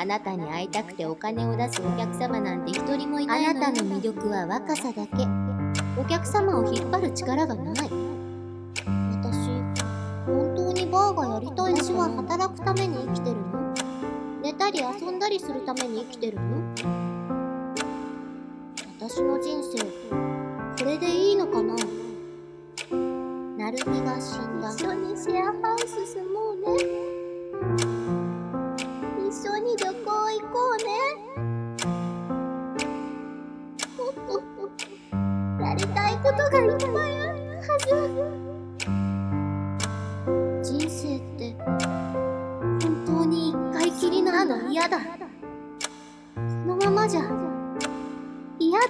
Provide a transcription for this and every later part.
あなたに会いたくてお金を出すお客様なんて一人もいないあなたの魅力は若さだけ。お客様を引っ張る力がない。私、本当にバーがやりたい私は働くために生きてるの？寝たり遊んだりするために生きてるの？私の人生、これでいいのかな？なるみが死んだ。一緒にシェアハウス住もうねことがいっぱいあるはず人生って、本当に一回きりなの嫌だ。このままじゃ、嫌だ。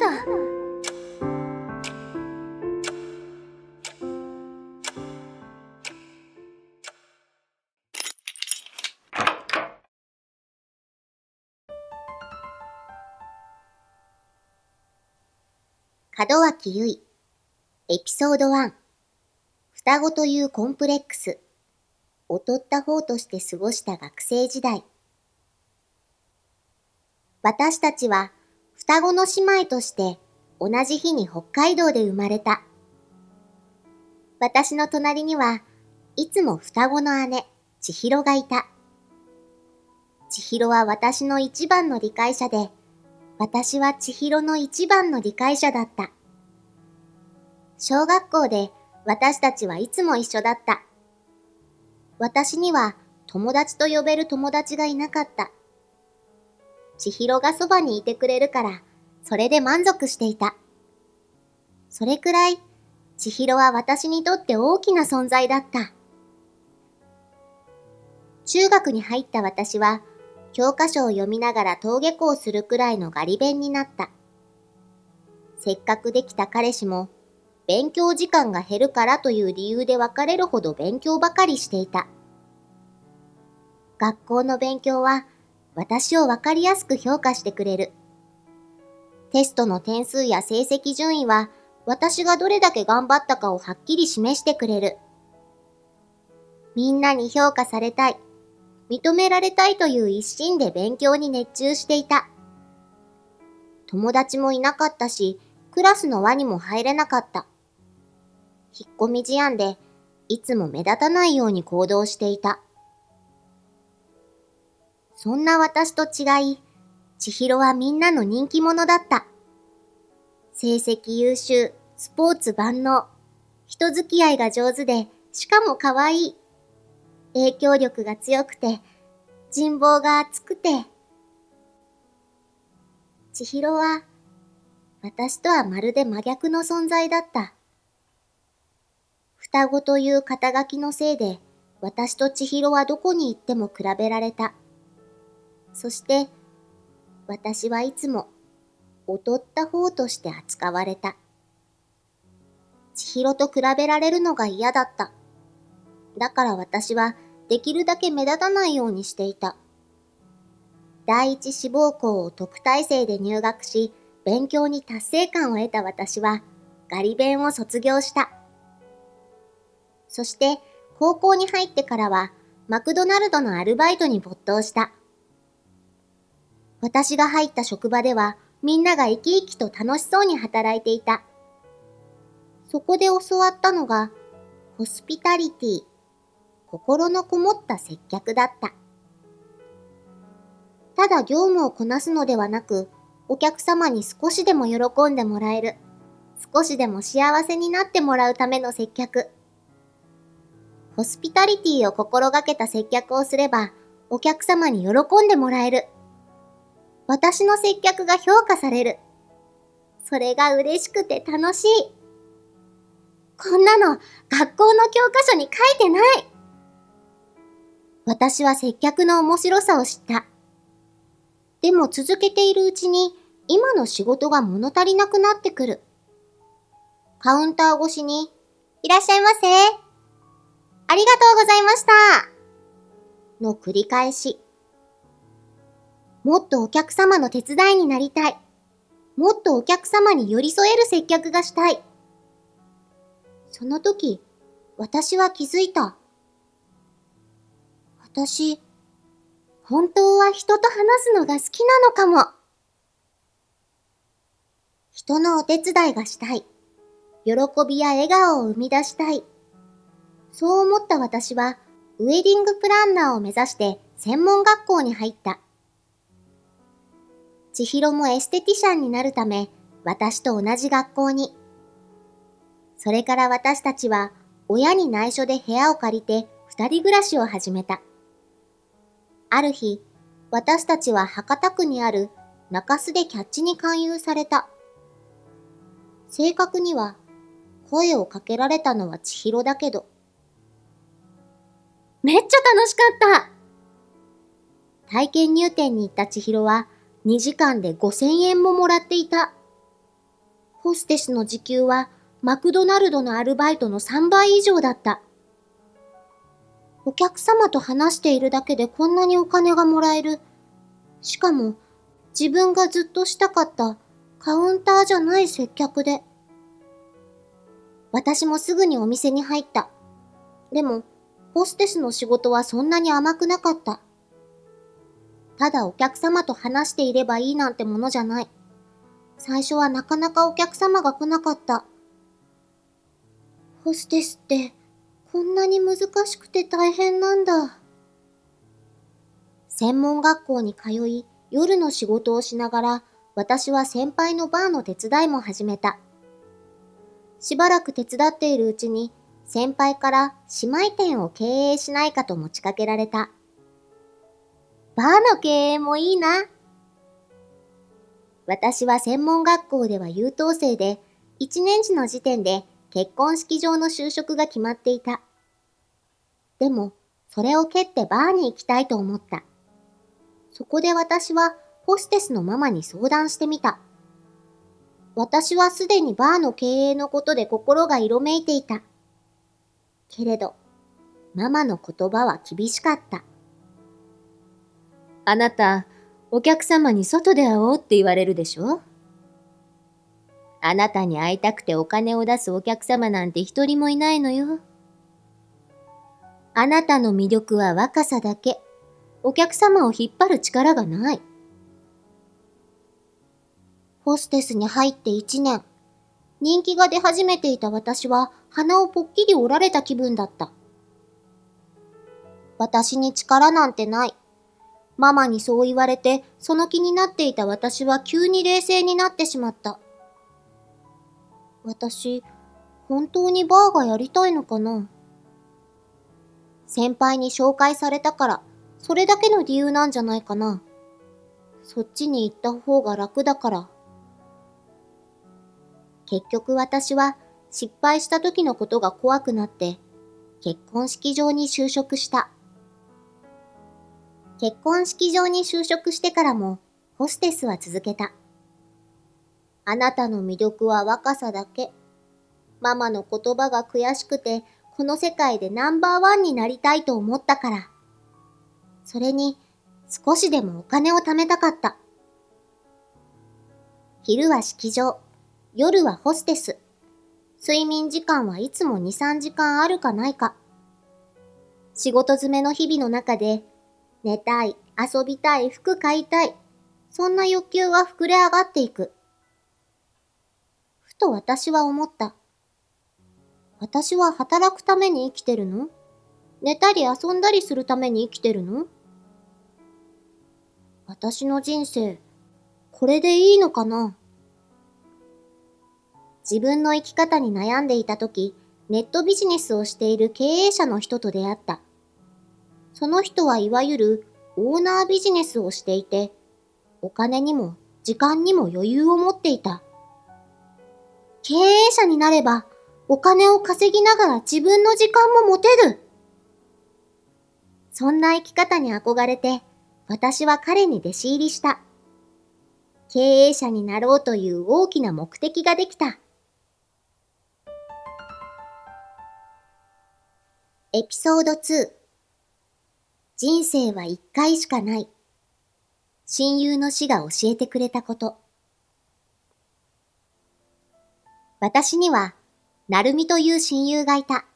門脇結衣エピソード1双子というコンプレックス劣った方として過ごした学生時代私たちは双子の姉妹として同じ日に北海道で生まれた私の隣にはいつも双子の姉、千尋がいた。千尋は私の一番の理解者で、私は千尋の一番の理解者だった。小学校で私たちはいつも一緒だった。私には友達と呼べる友達がいなかった。千尋がそばにいてくれるから、それで満足していた。それくらい、千尋は私にとって大きな存在だった。中学に入った私は、教科書を読みながら登下校するくらいのガリ勉になった。せっかくできた彼氏も、勉強時間が減るからという理由で別れるほど勉強ばかりしていた。学校の勉強は、私をわかりやすく評価してくれる。テストの点数や成績順位は、私がどれだけ頑張ったかをはっきり示してくれる。みんなに評価されたい、認められたいという一心で勉強に熱中していた。友達もいなかったし、クラスの輪にも入れなかった。引っ込み思案で、いつも目立たないように行動していた。そんな私と違い、千尋はみんなの人気者だった。成績優秀、スポーツ万能、人付き合いが上手で、しかも可愛い。影響力が強くて、人望が厚くて。千尋は、私とはまるで真逆の存在だった。双子という肩書きのせいで、私と千尋はどこに行っても比べられた。そして、私はいつも劣った方として扱われた。千尋と比べられるのが嫌だった。だから私はできるだけ目立たないようにしていた。第一志望校を特待生で入学し、勉強に達成感を得た私は、ガリ勉を卒業した。そして、高校に入ってからは、マクドナルドのアルバイトに没頭した。私が入った職場では、みんなが生き生きと楽しそうに働いていた。そこで教わったのが、ホスピタリティ、心のこもった接客だった。ただ業務をこなすのではなく、お客様に少しでも喜んでもらえる、少しでも幸せになってもらうための接客。ホスピタリティを心がけた接客をすれば、お客様に喜んでもらえる。私の接客が評価される。それが嬉しくて楽しい。こんなの学校の教科書に書いてない。私は接客の面白さを知った。でも続けているうちに今の仕事が物足りなくなってくる。カウンター越しに、いらっしゃいませ。ありがとうございました。の繰り返し。もっとお客様の手伝いになりたい。もっとお客様に寄り添える接客がしたい。その時、私は気づいた。私、本当は人と話すのが好きなのかも。人のお手伝いがしたい。喜びや笑顔を生み出したい。そう思った私は、ウェディングプランナーを目指して専門学校に入った。千尋もエステティシャンになるため、私と同じ学校に。それから私たちは、親に内緒で部屋を借りて二人暮らしを始めた。ある日、私たちは博多区にある中洲でキャッチに勧誘された。正確には、声をかけられたのは千尋だけど。めっちゃ楽しかった体験入店に行った千尋は2時間で5000円ももらっていた。ホステスの時給はマクドナルドのアルバイトの3倍以上だった。お客様と話しているだけでこんなにお金がもらえる。しかも自分がずっとしたかったカウンターじゃない接客で。私もすぐにお店に入った。でも、ホステスの仕事はそんなに甘くなかった。ただお客様と話していればいいなんてものじゃない。最初はなかなかお客様が来なかった。ホステスってこんなに難しくて大変なんだ。専門学校に通い、夜の仕事をしながら、私は先輩のバーの手伝いも始めた。しばらく手伝っているうちに、先輩から姉妹店を経営しないかと持ちかけられた。バーの経営もいいな。私は専門学校では優等生で、1年時の時点で結婚式場の就職が決まっていた。でも、それを蹴ってバーに行きたいと思った。そこで私はホステスのママに相談してみた。私はすでにバーの経営のことで心が色めいていた。けれど、ママの言葉は厳しかった。あなた、お客様に外で会おうって言われるでしょ？あなたに会いたくてお金を出すお客様なんて一人もいないのよ。あなたの魅力は若さだけ。お客様を引っ張る力がない。ホステスに入って一年。人気が出始めていた私は鼻をぽっきり折られた気分だった。私に力なんてない。ママにそう言われて、その気になっていた私は急に冷静になってしまった。私、本当にバーがやりたいのかな先輩に紹介されたから、それだけの理由なんじゃないかな。そっちに行った方が楽だから。結局私は失敗した時のことが怖くなって、結婚式場に就職した。結婚式場に就職してからも、ホステスは続けた。あなたの魅力は若さだけ。ママの言葉が悔しくて、この世界でナンバーワンになりたいと思ったから。それに、少しでもお金を貯めたかった。昼は式場、夜はホステス。睡眠時間はいつも2、3時間あるかないか。仕事詰めの日々の中で寝たい、遊びたい、服買いたい。そんな欲求が膨れ上がっていく。ふと私は思った。私は働くために生きてるの？寝たり遊んだりするために生きてるの？私の人生、これでいいのかな？自分の生き方に悩んでいた時、ネットビジネスをしている経営者の人と出会った。その人はいわゆるオーナービジネスをしていて、お金にも時間にも余裕を持っていた。経営者になればお金を稼ぎながら自分の時間も持てる。そんな生き方に憧れて、私は彼に弟子入りした。経営者になろうという大きな目的ができた。エピソード2人生は一回しかない。親友の死が教えてくれたこと。私には、なるみという親友がいた。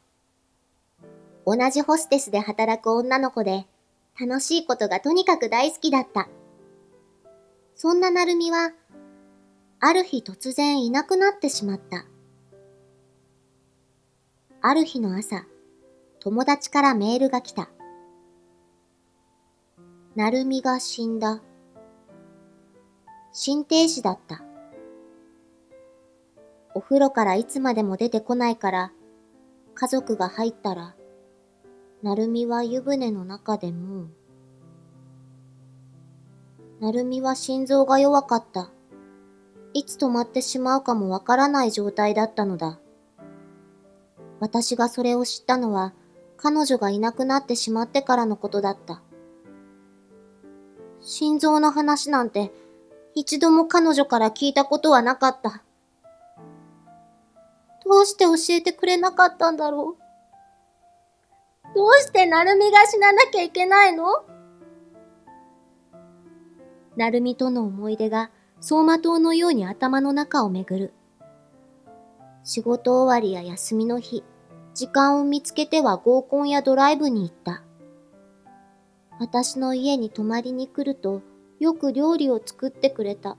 同じホステスで働く女の子で、楽しいことがとにかく大好きだった。そんななるみは、ある日突然いなくなってしまった。ある日の朝、友達からメールが来た。なるみが死んだ。心停止だった。お風呂からいつまでも出てこないから、家族が入ったら、なるみは湯船の中でも、なるみは心臓が弱かった。いつ止まってしまうかもわからない状態だったのだ。私がそれを知ったのは、彼女がいなくなってしまってからのことだった。心臓の話なんて一度も彼女から聞いたことはなかった。どうして教えてくれなかったんだろう？どうしてなるみが死ななきゃいけないの？なるみとの思い出が走馬灯のように頭の中をめぐる。仕事終わりや休みの日、時間を見つけては合コンやドライブに行った。私の家に泊まりに来るとよく料理を作ってくれた。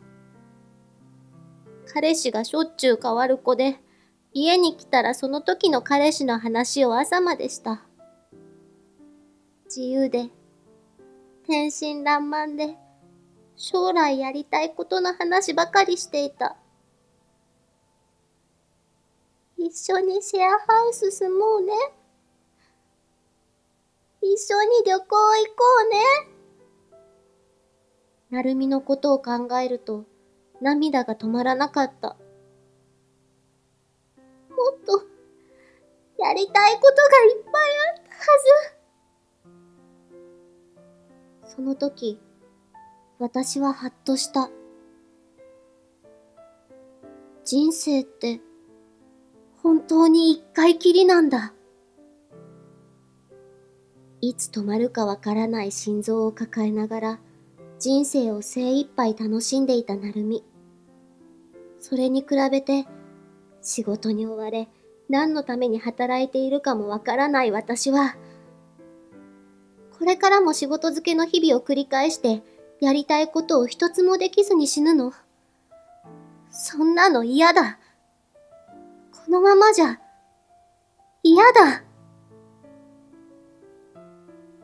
彼氏がしょっちゅう変わる子で、家に来たらその時の彼氏の話を朝までした。自由で、天真爛漫で、将来やりたいことの話ばかりしていた。一緒にシェアハウス住もうね。一緒に旅行行こうね。なるみのことを考えると涙が止まらなかった。もっとやりたいことがいっぱいあったはず。その時、私はハッとした。人生って本当に一回きりなんだ。いつ止まるかわからない心臓を抱えながら人生を精一杯楽しんでいたなるみ。それに比べて、仕事に追われ、何のために働いているかもわからない私は、これからも仕事漬けの日々を繰り返して、やりたいことを一つもできずに死ぬの。そんなの嫌だ。のままじゃ、嫌だ。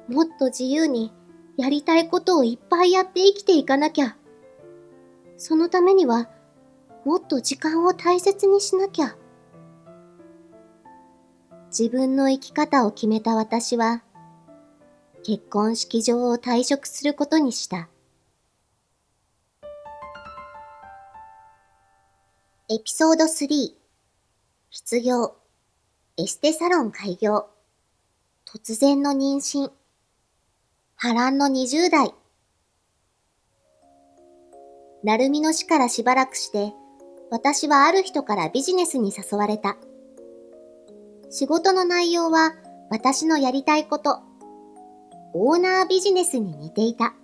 もっと自由に、やりたいことをいっぱいやって生きていかなきゃ。そのためには、もっと時間を大切にしなきゃ。自分の生き方を決めた私は、結婚式場を退職することにした。エピソード3失業エステサロン開業突然の妊娠波乱の20代。なるみの死からしばらくして、私はある人からビジネスに誘われた。仕事の内容は私のやりたいこと。オーナービジネスに似ていた。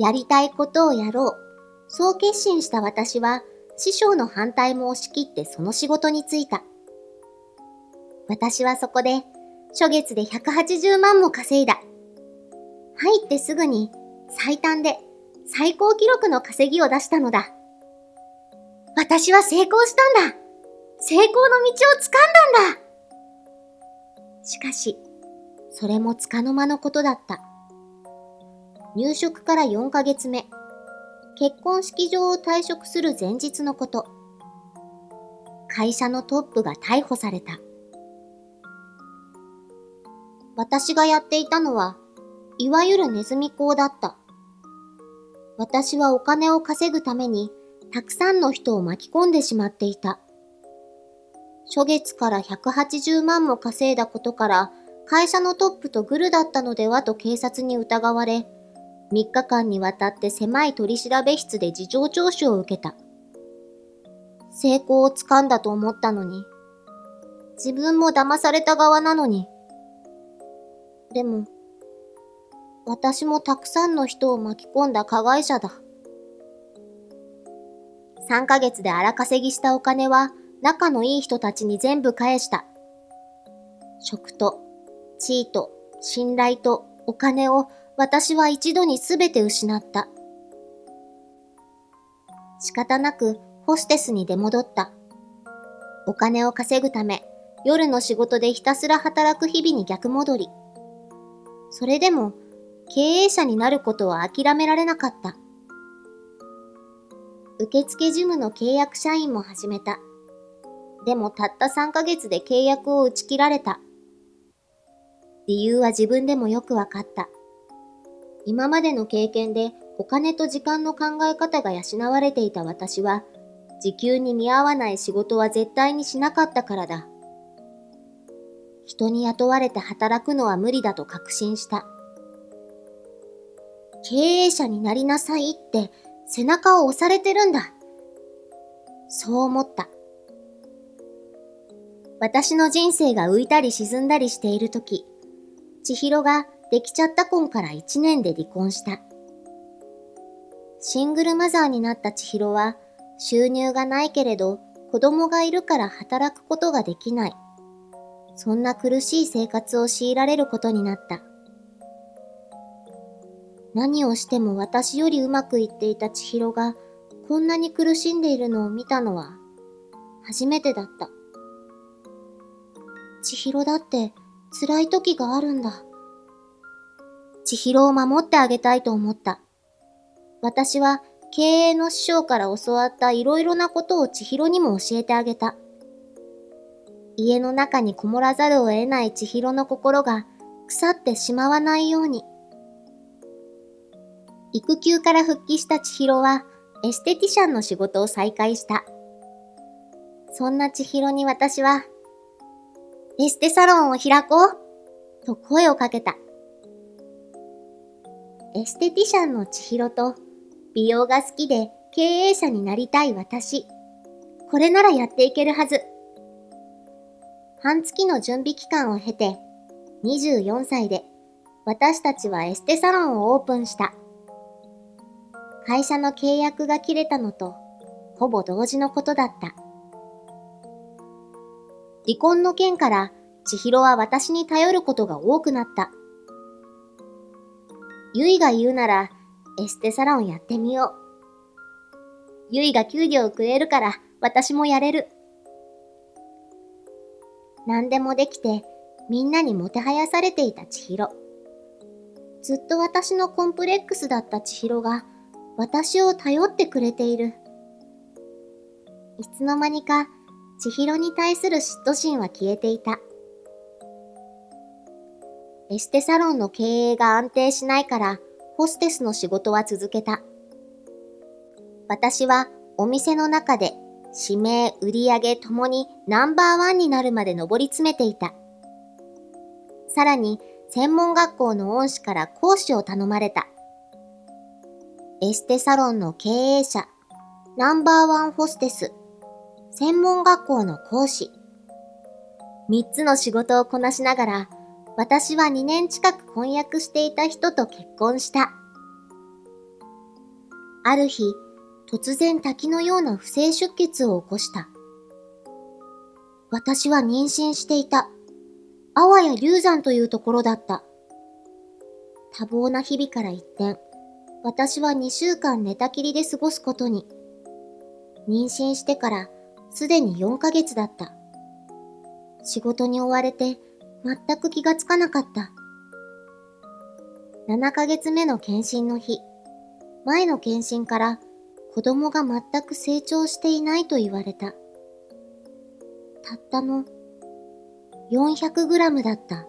やりたいことをやろう。そう決心した私は、師匠の反対も押し切ってその仕事に就いた。私はそこで、初月で180万も稼いだ。入ってすぐに最短で最高記録の稼ぎを出したのだ。私は成功したんだ成功の道を掴んだんだしかし、それもつかの間のことだった。入職から4ヶ月目、結婚式場を退職する前日のこと。会社のトップが逮捕された。私がやっていたのは、いわゆるネズミ講だった。私はお金を稼ぐために、たくさんの人を巻き込んでしまっていた。初月から180万も稼いだことから、会社のトップとグルだったのではと警察に疑われ、3日間にわたって狭い取調べ室で事情聴取を受けた。成功をつかんだと思ったのに、自分も騙された側なのに。でも、私もたくさんの人を巻き込んだ加害者だ。3ヶ月で荒稼ぎしたお金は仲のいい人たちに全部返した。食と、地位と、信頼と、お金を私は一度にすべて失った。仕方なくホステスに出戻った。お金を稼ぐため、夜の仕事でひたすら働く日々に逆戻り。それでも、経営者になることは諦められなかった。受付事務の契約社員も始めた。でもたった3ヶ月で契約を打ち切られた。理由は自分でもよくわかった。今までの経験でお金と時間の考え方が養われていた私は、時給に見合わない仕事は絶対にしなかったからだ。人に雇われて働くのは無理だと確信した。経営者になりなさいって背中を押されてるんだ。そう思った。私の人生が浮いたり沈んだりしているとき、千尋ができちゃった婚から1年で離婚した。シングルマザーになった千尋は、収入がないけれど子供がいるから働くことができない。そんな苦しい生活を強いられることになった。何をしても私よりうまくいっていた千尋がこんなに苦しんでいるのを見たのは初めてだった。千尋だって辛い時があるんだ。千尋を守ってあげたいと思った。私は経営の師匠から教わったいろいろなことを千尋にも教えてあげた。家の中にこもらざるを得ない千尋の心が腐ってしまわないように。育休から復帰した千尋はエステティシャンの仕事を再開した。そんな千尋に私は、エステサロンを開こうと声をかけた。エステティシャンの千尋と美容が好きで経営者になりたい私。これならやっていけるはず。半月の準備期間を経て、24歳で私たちはエステサロンをオープンした。会社の契約が切れたのとほぼ同時のことだった。離婚の件から千尋は私に頼ることが多くなった。ゆいが言うならエステサロンやってみよう。ゆいが給料をくれるから私もやれる。何でもできてみんなにもてはやされていた千尋。ずっと私のコンプレックスだった千尋が私を頼ってくれている。いつの間にか千尋に対する嫉妬心は消えていた。エステサロンの経営が安定しないからホステスの仕事は続けた。私はお店の中で指名、売上ともにナンバーワンになるまで上り詰めていた。さらに専門学校の恩師から講師を頼まれた。エステサロンの経営者、ナンバーワンホステス、専門学校の講師。三つの仕事をこなしながら私は2年近く婚約していた人と結婚した。ある日、突然滝のような不正出血を起こした。私は妊娠していた。あわや流産というところだった。多忙な日々から一転、私は2週間寝たきりで過ごすことに。妊娠してからすでに4ヶ月だった。仕事に追われて全く気がつかなかった。7ヶ月目の検診の日、前の検診から子供が全く成長していないと言われた。たったの 400g だった。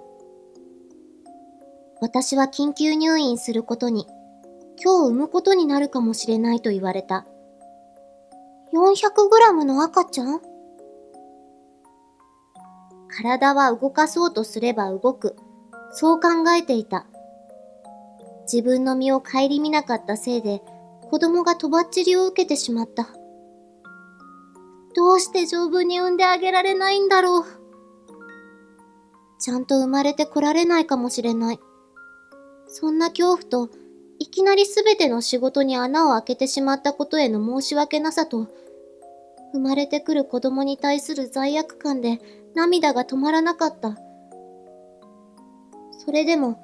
私は緊急入院することに、今日産むことになるかもしれないと言われた。400g の赤ちゃん？体は動かそうとすれば動く。そう考えていた。自分の身を顧みなかったせいで、子供がとばっちりを受けてしまった。どうして丈夫に産んであげられないんだろう。ちゃんと生まれてこられないかもしれない。そんな恐怖と、いきなりすべての仕事に穴を開けてしまったことへの申し訳なさと、生まれてくる子供に対する罪悪感で涙が止まらなかった。それでも、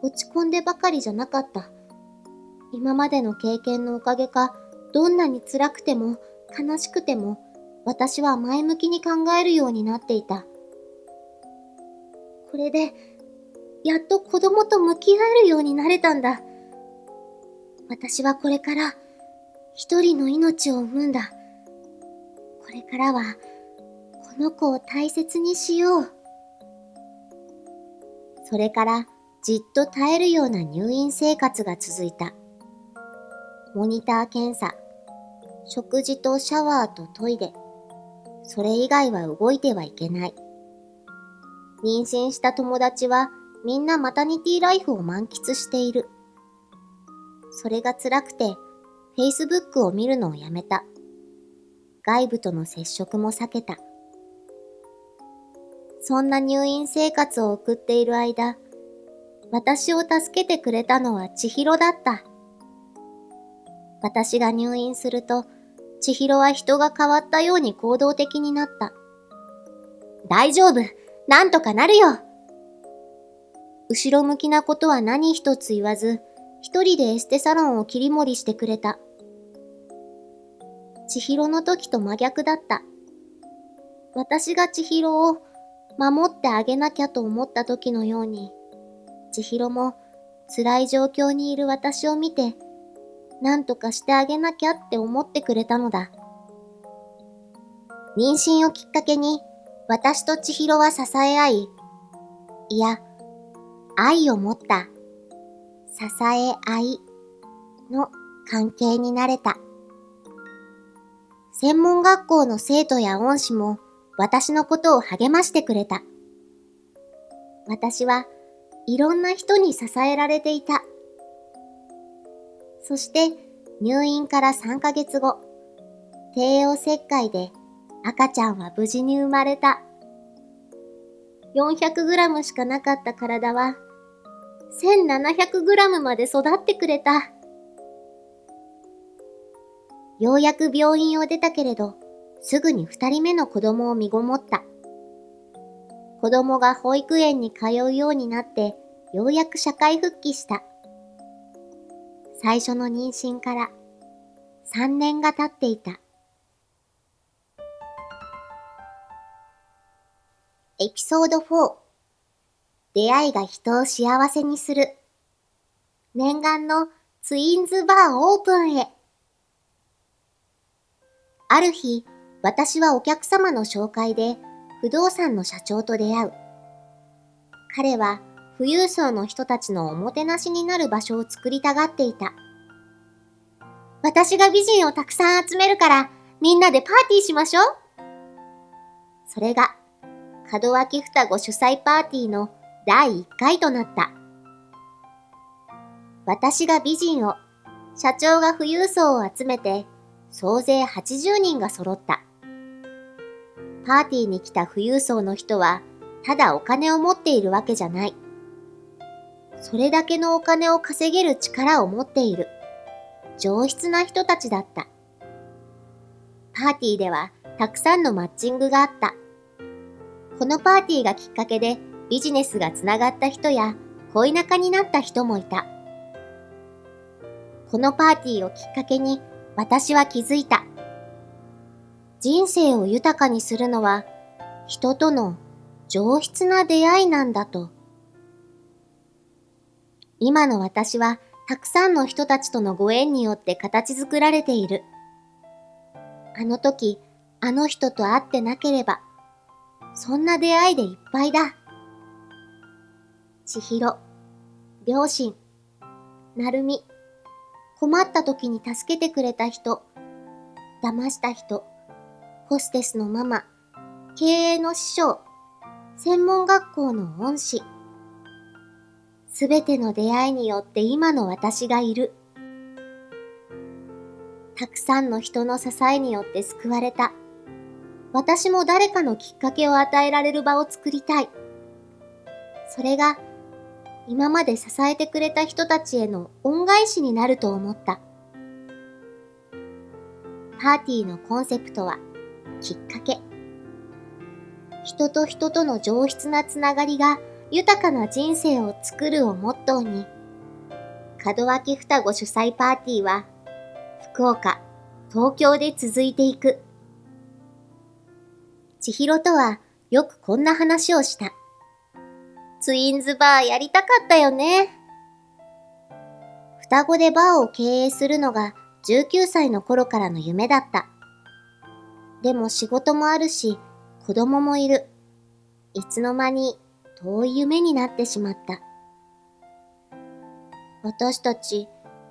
落ち込んでばかりじゃなかった。今までの経験のおかげか、どんなに辛くても悲しくても、私は前向きに考えるようになっていた。これで、やっと子供と向き合えるようになれたんだ。私はこれから、一人の命を産むんだ。これからは、この子を大切にしよう。それからじっと耐えるような入院生活が続いた。モニター検査、食事とシャワーとトイレ、それ以外は動いてはいけない。妊娠した友達はみんなマタニティライフを満喫している。それが辛くて、Facebook を見るのをやめた。外部との接触も避けた。そんな入院生活を送っている間、私を助けてくれたのは千尋だった。私が入院すると、千尋は人が変わったように行動的になった。大丈夫なんとかなるよ後ろ向きなことは何一つ言わず、一人でエステサロンを切り盛りしてくれた。千尋の時と真逆だった。私が千尋を守ってあげなきゃと思った時のように、千尋も辛い状況にいる私を見て、何とかしてあげなきゃって思ってくれたのだ。妊娠をきっかけに、私と千尋は支え合い、いや、愛を持った支え合いの関係になれた。専門学校の生徒や恩師も私のことを励ましてくれた。私はいろんな人に支えられていた。そして入院から3ヶ月後、帝王切開で赤ちゃんは無事に生まれた。400g しかなかった体は 1700g まで育ってくれた。ようやく病院を出たけれど、すぐに二人目の子供を身ごもった。子供が保育園に通うようになって、ようやく社会復帰した。最初の妊娠から3年が経っていた。エピソード4出会いが人を幸せにする。念願のツインズバーオープンへ。ある日、私はお客様の紹介で不動産の社長と出会う。彼は富裕層の人たちのおもてなしになる場所を作りたがっていた。私が美人をたくさん集めるからみんなでパーティーしましょう。それが門脇双子主催パーティーの第1回となった。私が美人を、社長が富裕層を集めて、総勢80人が揃った。パーティーに来た富裕層の人は、ただお金を持っているわけじゃない。それだけのお金を稼げる力を持っている。上質な人たちだった。パーティーではたくさんのマッチングがあった。このパーティーがきっかけでビジネスがつながった人や恋仲になった人もいた。このパーティーをきっかけに私は気づいた。人生を豊かにするのは人との上質な出会いなんだと。今の私はたくさんの人たちとのご縁によって形作られている。あの時、あの人と会ってなければ、そんな出会いでいっぱいだ。千尋、両親、なるみ、困った時に助けてくれた人、騙した人、ホステスのママ、経営の師匠、専門学校の恩師。すべての出会いによって今の私がいる。たくさんの人の支えによって救われた。私も誰かのきっかけを与えられる場を作りたい。それが今まで支えてくれた人たちへの恩返しになると思った。パーティーのコンセプトは、きっかけ。人と人との上質なつながりが豊かな人生を作るをモットーに、門脇双子主催パーティーは、福岡、東京で続いていく。千尋とはよくこんな話をした。ツインズバーやりたかったよね。双子でバーを経営するのが19歳の頃からの夢だった。でも仕事もあるし、子供もいる。いつの間に遠い夢になってしまった。私たち、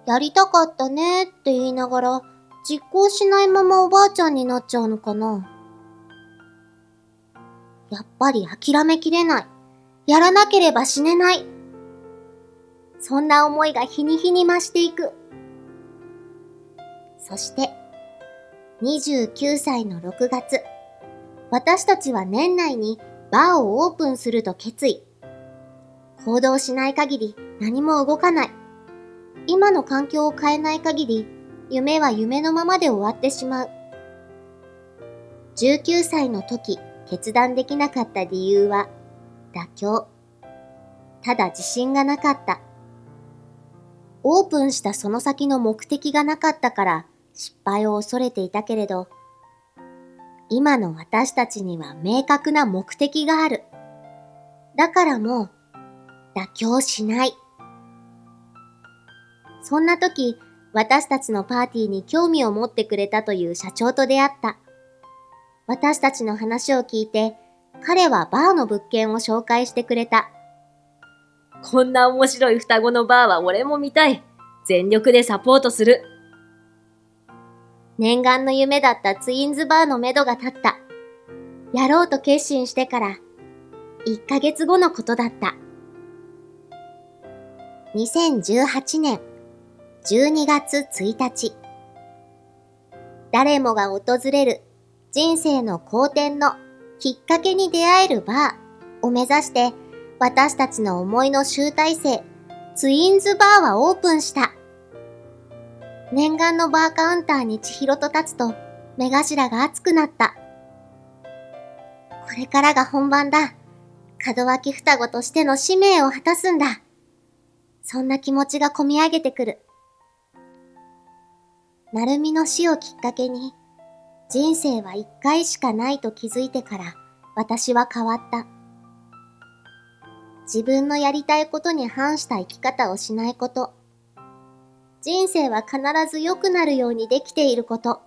やりたかったねって言いながら、実行しないままおばあちゃんになっちゃうのかなやっぱり諦めきれない。やらなければ死ねない。そんな思いが日に日に増していく。そして、29歳の6月、私たちは年内にバーをオープンすると決意。行動しない限り何も動かない。今の環境を変えない限り、夢は夢のままで終わってしまう。19歳の時、決断できなかった理由は、妥協。ただ自信がなかった。オープンしたその先の目的がなかったから失敗を恐れていたけれど、今の私たちには明確な目的がある。だからもう、妥協しない。そんな時、私たちのパーティーに興味を持ってくれたという社長と出会った。私たちの話を聞いて、彼はバーの物件を紹介してくれた。こんな面白い双子のバーは俺も見たい。全力でサポートする。念願の夢だったツインズバーのめどが立った。やろうと決心してから、1ヶ月後のことだった。2018年12月1日。誰もが訪れる人生の好転のきっかけに出会えるバーを目指して私たちの思いの集大成、ツインズバーはオープンした。念願のバーカウンターに千尋と立つと目頭が熱くなった。これからが本番だ。門脇双子としての使命を果たすんだ。そんな気持ちが込み上げてくる。なるみの死をきっかけに、人生は一回しかないと気づいてから私は変わった。自分のやりたいことに反した生き方をしないこと。人生は必ず良くなるようにできていること。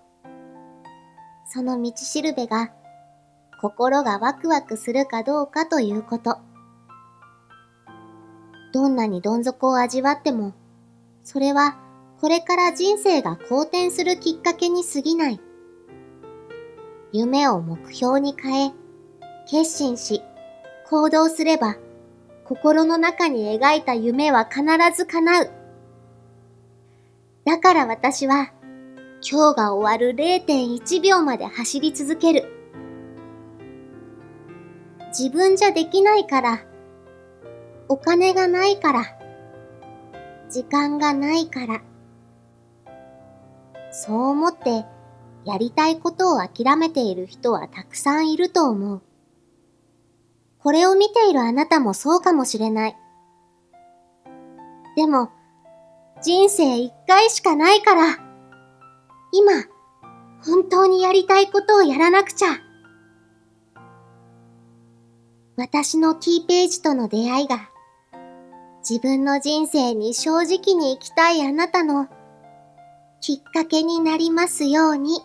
その道しるべが心がワクワクするかどうかということ。どんなにどん底を味わっても、それはこれから人生が好転するきっかけに過ぎない。夢を目標に変え、決心し、行動すれば、心の中に描いた夢は必ず叶う。だから私は、今日が終わる0.1秒まで走り続ける。自分じゃできないから、お金がないから、時間がないから、そう思ってやりたいことを諦めている人はたくさんいると思う。これを見ているあなたもそうかもしれない。でも、人生一回しかないから、今、本当にやりたいことをやらなくちゃ。私のキーページとの出会いが、自分の人生に正直に生きたいあなたのきっかけになりますように。